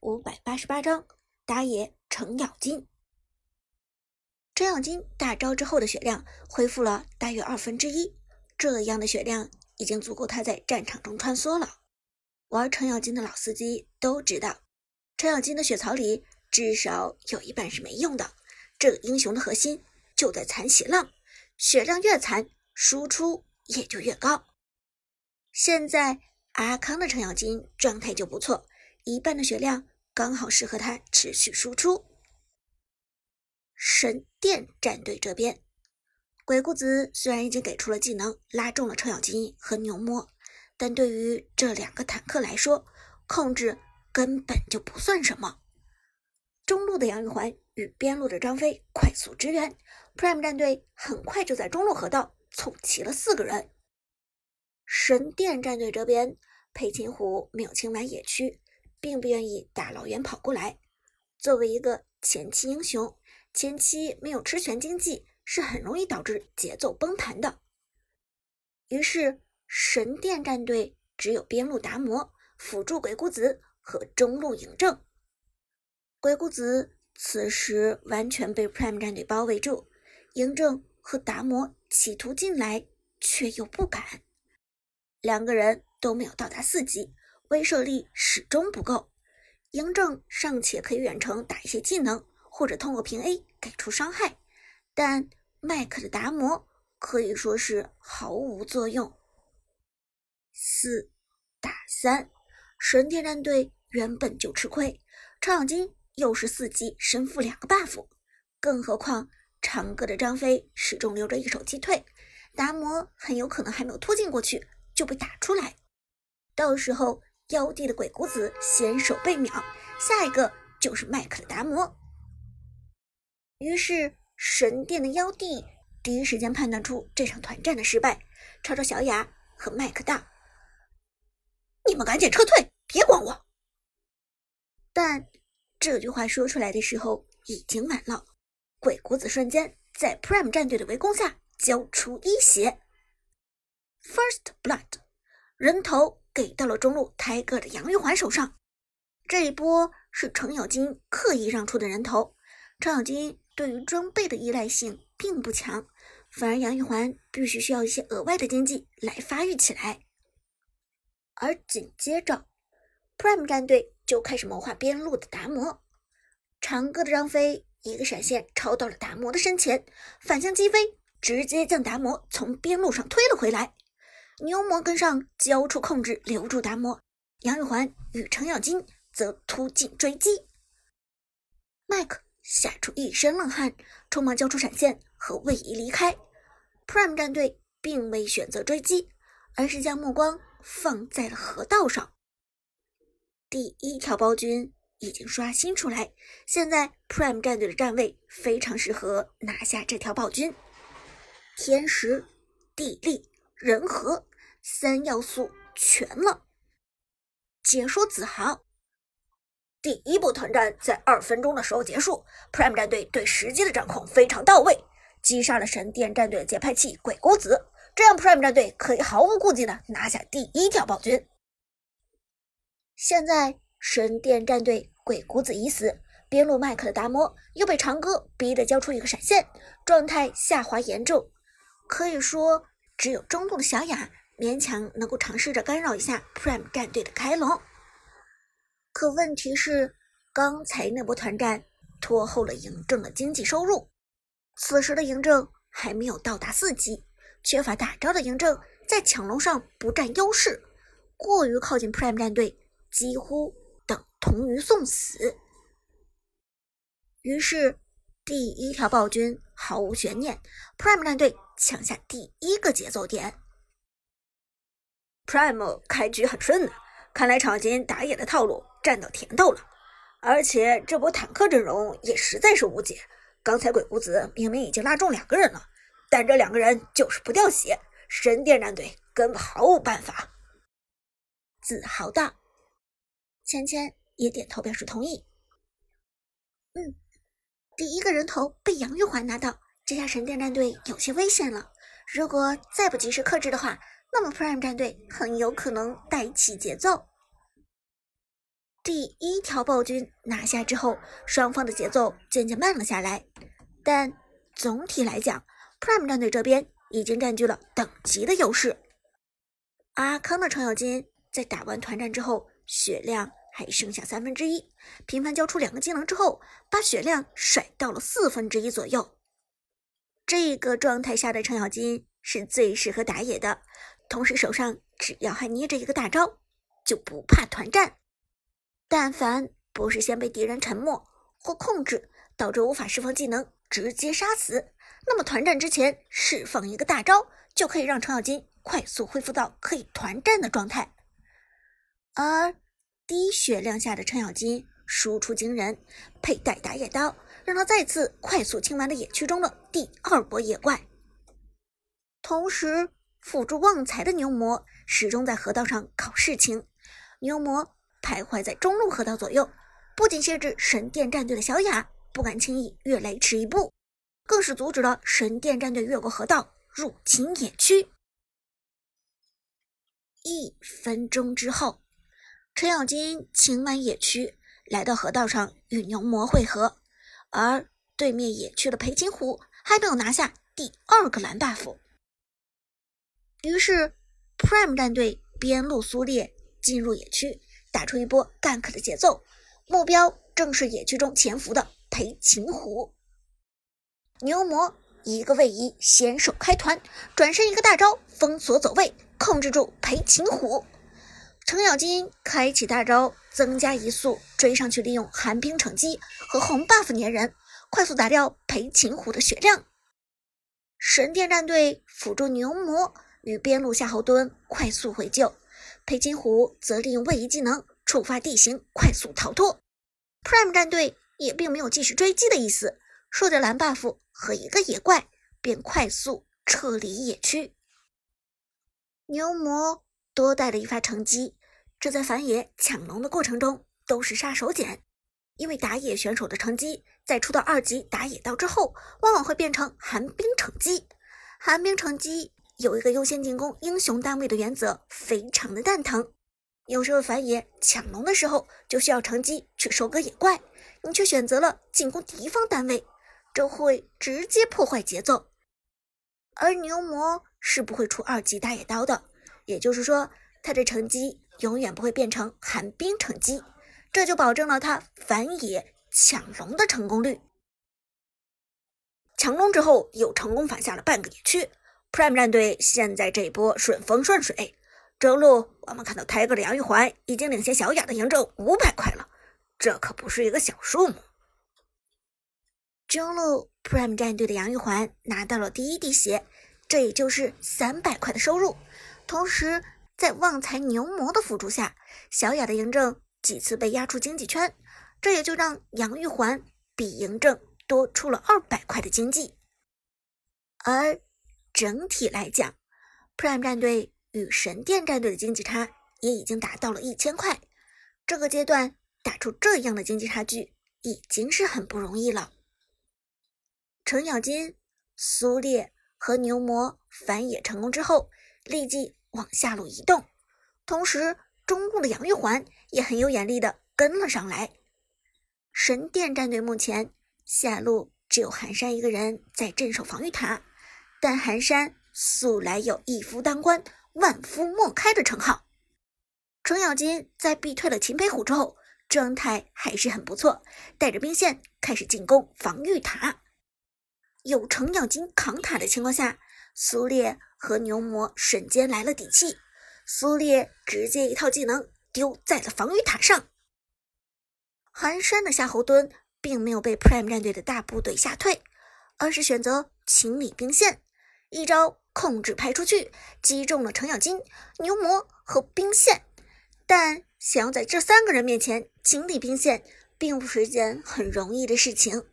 五百八十八章打野程咬金。程咬金大招之后的血量恢复了大约二分之一，这样的血量已经足够他在战场中穿梭了。玩程咬金的老司机都知道，程咬金的血槽里至少有一半是没用的。这个英雄的核心就在残血浪，血量越残，输出也就越高。现在阿康的程咬金状态就不错。一半的血量刚好适合他持续输出。神殿战队这边，鬼谷子虽然已经给出了技能，拉中了程咬金和牛魔，但对于这两个坦克来说，控制根本就不算什么。中路的杨玉环与边路的张飞快速支援，Prime 战队很快就在中路河道凑齐了四个人。神殿战队这边，裴擒虎没有清完野区。并不愿意大老远跑过来。作为一个前期英雄，前期没有吃全经济是很容易导致节奏崩盘的。于是神殿战队只有边路达摩辅助鬼谷子和中路嬴政。鬼谷子此时完全被 Prime 战队包围住，嬴政和达摩企图进来，却又不敢。两个人都没有到达四级。威慑力始终不够，嬴政尚且可以远程打一些技能，或者通过平 A 给出伤害，但麦克的达摩可以说是毫无作用。四打三，神殿战队原本就吃亏，程咬金又是四级身负两个 buff，更何况长歌的张飞始终留着一手击退，达摩很有可能还没有突进过去就被打出来，到时候。妖帝的鬼谷子先手被秒，下一个就是麦克的达摩。于是神殿的妖帝第一时间判断出这场团战的失败，朝着小雅和麦克道：“你们赶紧撤退，别管我。”但这句话说出来的时候已经晚了，鬼谷子瞬间在 Prime 战队的围攻下交出一血，First Blood，人头。给到了中路抬个的杨玉环手上，这一波是程咬金刻意让出的人头。程咬金对于装备的依赖性并不强，反而杨玉环必须需要一些额外的经济来发育起来。而紧接着，Prime 战队就开始谋划边路的达摩。长歌的张飞一个闪现超到了达摩的身前，反向击飞，直接将达摩从边路上推了回来。牛魔跟上，交出控制，留住达摩。杨玉环与程咬金则突进追击。麦克吓出一身冷汗，匆忙交出闪现和位移离开。Prime 战队并未选择追击，而是将目光放在了河道上。第一条暴君已经刷新出来，现在 Prime 战队的站位非常适合拿下这条暴君。天时、地利、人和。三要素全了，解说子豪。第一波团战在二分钟的时候结束，Prime 战队对时机的掌控非常到位，击杀了神殿战队的节拍器鬼谷子，这样 Prime 战队可以毫无顾忌的拿下第一条暴君。现在神殿战队鬼谷子已死，边路麦克的达摩又被长歌逼得交出一个闪现，状态下滑严重，可以说只有中路的小雅。勉强能够尝试着干扰一下 Prime 战队的开龙，可问题是刚才那波团战拖后了嬴政的经济收入。此时的嬴政还没有到达四级，缺乏大招的嬴政在抢龙上不占优势，过于靠近 Prime 战队几乎等同于送死。于是第一条暴君毫无悬念，Prime 战队抢下第一个节奏点。Prime 开局很顺呢，看来场金打野的套路占到甜头了，而且这波坦克阵容也实在是无解。刚才鬼谷子明明已经拉中两个人了，但这两个人就是不掉血，神殿战队根本毫无办法。自豪道，芊芊也点头表示同意。嗯，第一个人头被杨玉环拿到，这下神殿战队有些危险了。如果再不及时克制的话。那么，Prime 战队很有可能带起节奏。第一条暴君拿下之后，双方的节奏渐渐慢了下来，但总体来讲，Prime 战队这边已经占据了等级的优势。阿康的程咬金在打完团战之后，血量还剩下三分之一，频繁交出两个技能之后，把血量甩到了四分之一左右。这个状态下的程咬金是最适合打野的，同时手上只要还捏着一个大招，就不怕团战。但凡不是先被敌人沉默或控制，导致无法释放技能，直接杀死，那么团战之前释放一个大招，就可以让程咬金快速恢复到可以团战的状态。而低血量下的程咬金输出惊人，佩戴打野刀，让他再次快速清完了野区中的第二波野怪。同时，辅助旺财的牛魔始终在河道上搞事情，牛魔。徘徊在中路河道左右，不仅限制神殿战队的小雅不敢轻易越雷池一步，更是阻止了神殿战队越过河道入侵野区。一分钟之后，程咬金清完野区，来到河道上与牛魔会合，而对面野区的裴擒虎还没有拿下第二个蓝 buff。于是，Prime 战队边路苏烈进入野区。打出一波 gank 的节奏，目标正是野区中潜伏的裴擒虎。牛魔一个位移，先手开团，转身一个大招封锁走位，控制住裴擒虎。程咬金开启大招，增加移速，追上去，利用寒冰惩击和红 buff 粘人，快速打掉裴擒虎的血量。神殿战队辅助牛魔与边路夏侯惇快速回救。裴擒虎则利用位移技能触发地形，快速逃脱。Prime 战队也并没有继续追击的意思，收着蓝 buff 和一个野怪，便快速撤离野区。牛魔多带了一发乘机，这在反野抢龙的过程中都是杀手锏，因为打野选手的乘机在出到二级打野刀之后，往往会变成寒冰乘机。寒冰乘机。有一个优先进攻英雄单位的原则，非常的蛋疼。有时候反野抢龙的时候，就需要乘机去收割野怪，你却选择了进攻敌方单位，这会直接破坏节奏。而牛魔是不会出二级打野刀的，也就是说，他的乘机永远不会变成寒冰乘机，这就保证了他反野抢龙的成功率。抢龙之后，又成功反下了半个野区。Prime 战队现在这一波顺风顺水，中路我们看到 Tiger 的杨玉环已经领先小雅的嬴政五百块了，这可不是一个小数目。中路 Prime 战队的杨玉环拿到了第一滴血，这也就是三百块的收入。同时，在旺财牛魔的辅助下，小雅的嬴政几次被压出经济圈，这也就让杨玉环比嬴政多出了二百块的经济，而。整体来讲，Prime 战队与神殿战队的经济差也已经达到了一千块。这个阶段打出这样的经济差距已经是很不容易了。程咬金、苏烈和牛魔反野成功之后，立即往下路移动，同时中路的杨玉环也很有眼力的跟了上来。神殿战队目前下路只有寒山一个人在镇守防御塔。但寒山素来有一夫当关，万夫莫开的称号。程咬金在逼退了秦培虎之后，状态还是很不错，带着兵线开始进攻防御塔。有程咬金扛塔的情况下，苏烈和牛魔瞬间来了底气。苏烈直接一套技能丢在了防御塔上。寒山的夏侯惇并没有被 Prime 战队的大部队吓退，而是选择清理兵线。一招控制派出去，击中了程咬金、牛魔和兵线。但想要在这三个人面前清理兵线，并不是一件很容易的事情。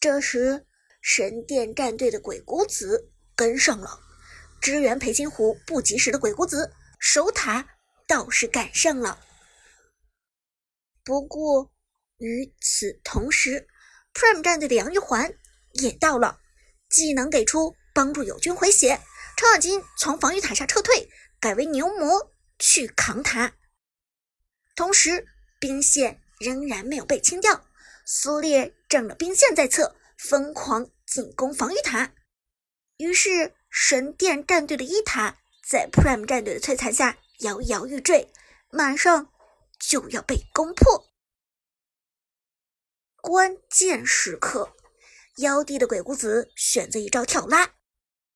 这时，神殿战队的鬼谷子跟上了，支援裴擒虎不及时的鬼谷子守塔倒是赶上了。不过与此同时，Prime 战队的杨玉环也到了。技能给出，帮助友军回血。程咬金从防御塔下撤退，改为牛魔去扛塔。同时兵线仍然没有被清掉，苏烈仗着兵线在侧，疯狂进攻防御塔。于是神殿战队的一塔在 Prime 战队的摧残下摇摇欲坠，马上就要被攻破。关键时刻，妖帝的鬼谷子选择一招跳拉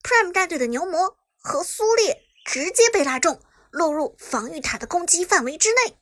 ，Prime 战队的牛魔和苏烈直接被拉中，落入防御塔的攻击范围之内。